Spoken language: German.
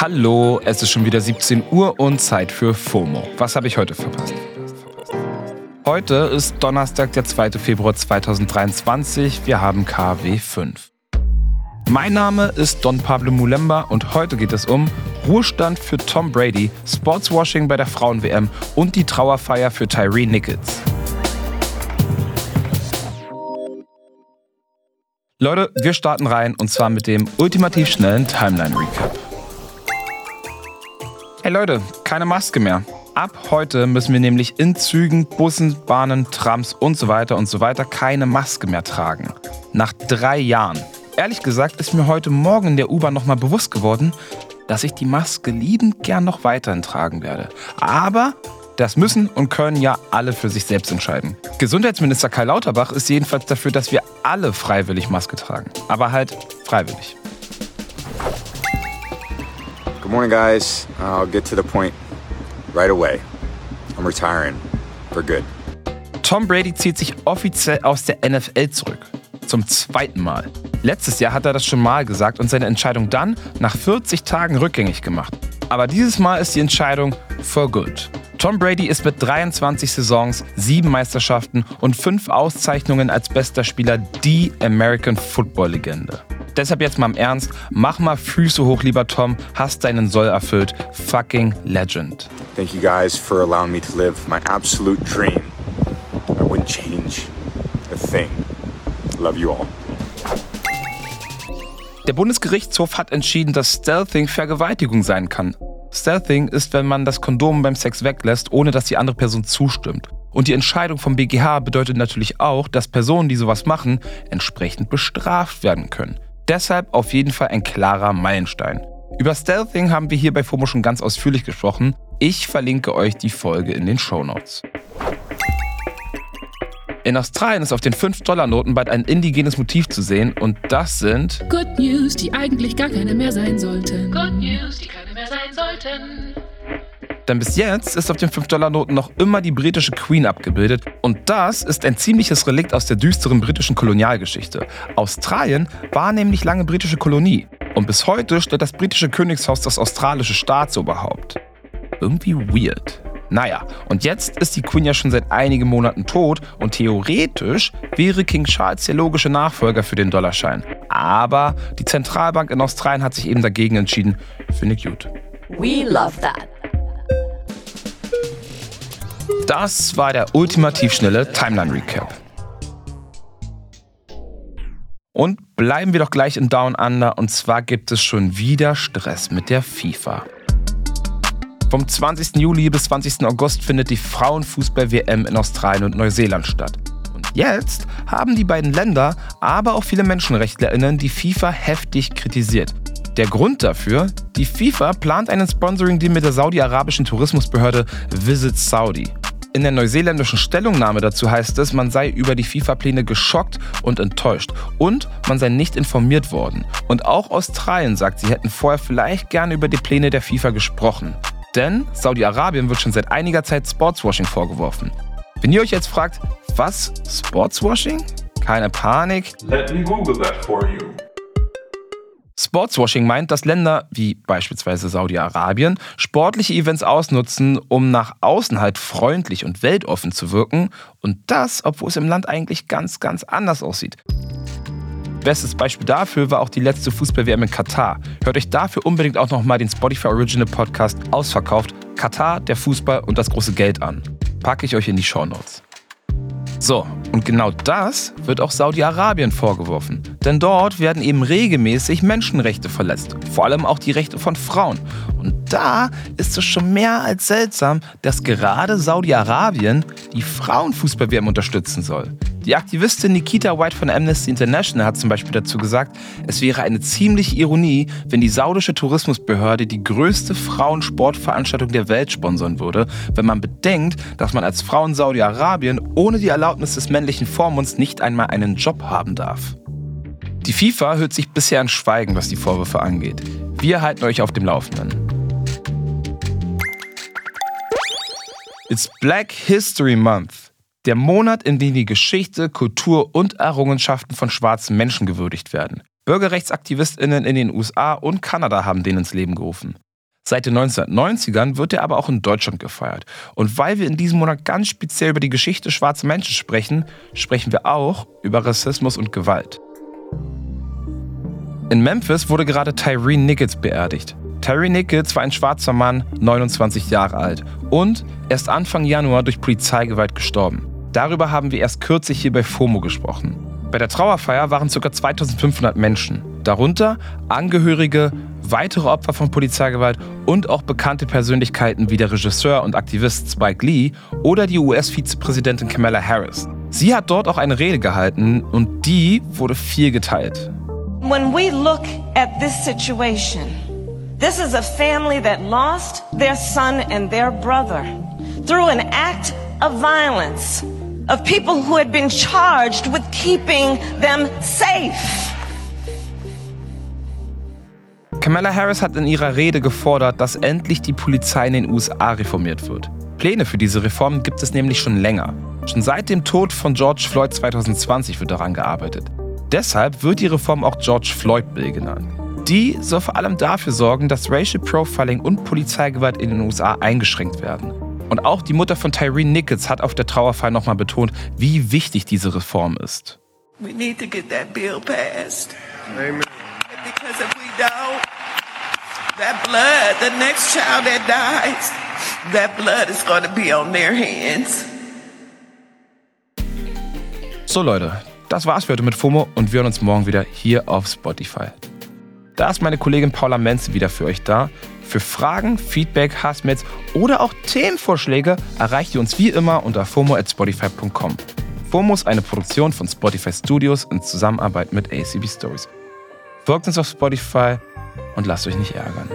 Hallo, es ist schon wieder 17 Uhr und Zeit für FOMO. Was habe ich heute verpasst? Heute ist Donnerstag, der 2. Februar 2023. Wir haben KW 5. Mein Name ist Don Pablo Mulemba und heute geht es um Ruhestand für Tom Brady, Sportswashing bei der Frauen-WM und die Trauerfeier für Tyree Nichols. Leute, wir starten rein und zwar mit dem ultimativ schnellen Timeline Recap. Hey Leute, keine Maske mehr. Ab heute müssen wir nämlich in Zügen, Bussen, Bahnen, Trams und so weiter und so weiter keine Maske mehr tragen. Nach drei Jahren. Ehrlich gesagt ist mir heute Morgen in der U-Bahn nochmal bewusst geworden, dass ich die Maske liebend gern noch weiterhin tragen werde. Aber das müssen und können ja alle für sich selbst entscheiden. Gesundheitsminister Karl Lauterbach ist jedenfalls dafür, dass wir alle freiwillig Maske tragen. Aber halt freiwillig. Good morning, guys. I'll get to the point right away. I'm retiring for good. Tom Brady zieht sich offiziell aus der NFL zurück. Zum zweiten Mal. Letztes Jahr hat er das schon mal gesagt und seine Entscheidung dann nach 40 Tagen rückgängig gemacht. Aber dieses Mal ist die Entscheidung for good. Tom Brady ist mit 23 Saisons, sieben Meisterschaften und fünf Auszeichnungen als bester Spieler die American Football Legende. Deshalb jetzt mal im Ernst, mach mal Füße hoch, lieber Tom, hast deinen Soll erfüllt. Fucking Legend. Thank you guys for allowing me to live my absolute dream. I wouldn't change a thing. Love you all. Der Bundesgerichtshof hat entschieden, dass Stealthing Vergewaltigung sein kann. Stealthing ist, wenn man das Kondom beim Sex weglässt, ohne dass die andere Person zustimmt. Und die Entscheidung vom BGH bedeutet natürlich auch, dass Personen, die sowas machen, entsprechend bestraft werden können. Deshalb auf jeden Fall ein klarer Meilenstein. Über Stealthing haben wir hier bei FOMO schon ganz ausführlich gesprochen. Ich verlinke euch die Folge in den Show Notes. In Australien ist auf den 5-Dollar-Noten bald ein indigenes Motiv zu sehen und das sind Good News, die eigentlich gar keine mehr sein sollten. Good News, die keine sollten. Denn bis jetzt ist auf den 5-Dollar-Noten noch immer die britische Queen abgebildet und das ist ein ziemliches Relikt aus der düsteren britischen Kolonialgeschichte. Australien war nämlich lange britische Kolonie und bis heute stellt das britische Königshaus das australische Staatsoberhaupt. Irgendwie weird. Naja, und jetzt ist die Queen ja schon seit einigen Monaten tot und theoretisch wäre King Charles der logische Nachfolger für den Dollarschein. Aber die Zentralbank in Australien hat sich eben dagegen entschieden. Finde ich gut. We love that. Das war der ultimativ schnelle Timeline Recap. Und bleiben wir doch gleich in Down Under und zwar gibt es schon wieder Stress mit der FIFA. Vom 20. Juli bis 20. August findet die Frauenfußball-WM in Australien und Neuseeland statt. Und jetzt haben die beiden Länder, aber auch viele MenschenrechtlerInnen die FIFA heftig kritisiert. Der Grund dafür? Die FIFA plant einen Sponsoring-Deal mit der saudi-arabischen Tourismusbehörde Visit Saudi. In der neuseeländischen Stellungnahme dazu heißt es, man sei über die FIFA-Pläne geschockt und enttäuscht und man sei nicht informiert worden. Und auch Australien sagt, sie hätten vorher vielleicht gerne über die Pläne der FIFA gesprochen. Denn Saudi-Arabien wird schon seit einiger Zeit Sportswashing vorgeworfen. Wenn ihr euch jetzt fragt, was Sportswashing? Keine Panik. Let me Google that for you. Sportswashing meint, dass Länder wie beispielsweise Saudi-Arabien sportliche Events ausnutzen, um nach außen halt freundlich und weltoffen zu wirken. Und das, obwohl es im Land eigentlich ganz, ganz anders aussieht. Bestes Beispiel dafür war auch die letzte Fußball-WM in Katar. Hört euch dafür unbedingt auch nochmal den Spotify Original Podcast Ausverkauft, Katar, der Fußball und das große Geld an. Packe ich euch in die Show Notes. So, und genau das wird auch Saudi-Arabien vorgeworfen. Denn dort werden eben regelmäßig Menschenrechte verletzt, vor allem auch die Rechte von Frauen. Und da ist es schon mehr als seltsam, dass gerade Saudi-Arabien die Frauenfußball-WM unterstützen soll. Die Aktivistin Nikita White von Amnesty International hat zum Beispiel dazu gesagt, es wäre eine ziemliche Ironie, wenn die saudische Tourismusbehörde die größte Frauensportveranstaltung der Welt sponsern würde, wenn man bedenkt, dass man als Frau in Saudi-Arabien ohne die Erlaubnis des männlichen Vormunds nicht einmal einen Job haben darf. Die FIFA hört sich bisher an Schweigen, was die Vorwürfe angeht. Wir halten euch auf dem Laufenden. It's Black History Month. Der Monat, in dem die Geschichte, Kultur und Errungenschaften von schwarzen Menschen gewürdigt werden. BürgerrechtsaktivistInnen in den USA und Kanada haben den ins Leben gerufen. Seit den 1990ern wird er aber auch in Deutschland gefeiert. Und weil wir in diesem Monat ganz speziell über die Geschichte schwarzer Menschen sprechen, sprechen wir auch über Rassismus und Gewalt. In Memphis wurde gerade Tyree Nichols beerdigt. Tyree Nichols war ein schwarzer Mann, 29 Jahre alt und erst Anfang Januar durch Polizeigewalt gestorben. Darüber haben wir erst kürzlich hier bei FOMO gesprochen. Bei der Trauerfeier waren ca. 2500 Menschen, darunter Angehörige, weitere Opfer von Polizeigewalt und auch bekannte Persönlichkeiten wie der Regisseur und Aktivist Spike Lee oder die US-Vizepräsidentin Kamala Harris. Sie hat dort auch eine Rede gehalten und die wurde viel geteilt. When we look at this situation, this is a family that lost their son and their brother through an act of violence of people who had been charged with keeping them safe. Kamala Harris hat in ihrer Rede gefordert, dass endlich die Polizei in den USA reformiert wird. Pläne für diese Reform gibt es nämlich schon länger. Schon seit dem Tod von George Floyd 2020 wird daran gearbeitet. Deshalb wird die Reform auch George Floyd Bill genannt. Die soll vor allem dafür sorgen, dass Racial Profiling und Polizeigewalt in den USA eingeschränkt werden. Und auch die Mutter von Tyree Nichols hat auf der Trauerfeier nochmal betont, wie wichtig diese Reform ist. We need to get that bill passed. Amen. Because if we don't, that blood, the next child that dies, that blood is going to be on their hands. So Leute, das war's für heute mit FOMO und wir hören uns morgen wieder hier auf Spotify. Da ist meine Kollegin Paula Menz wieder für euch da. Für Fragen, Feedback, Hassmails oder auch Themenvorschläge erreicht ihr uns wie immer unter fomo@spotify.com. FOMO ist eine Produktion von Spotify Studios in Zusammenarbeit mit ACB Stories. Folgt uns auf Spotify und lasst euch nicht ärgern.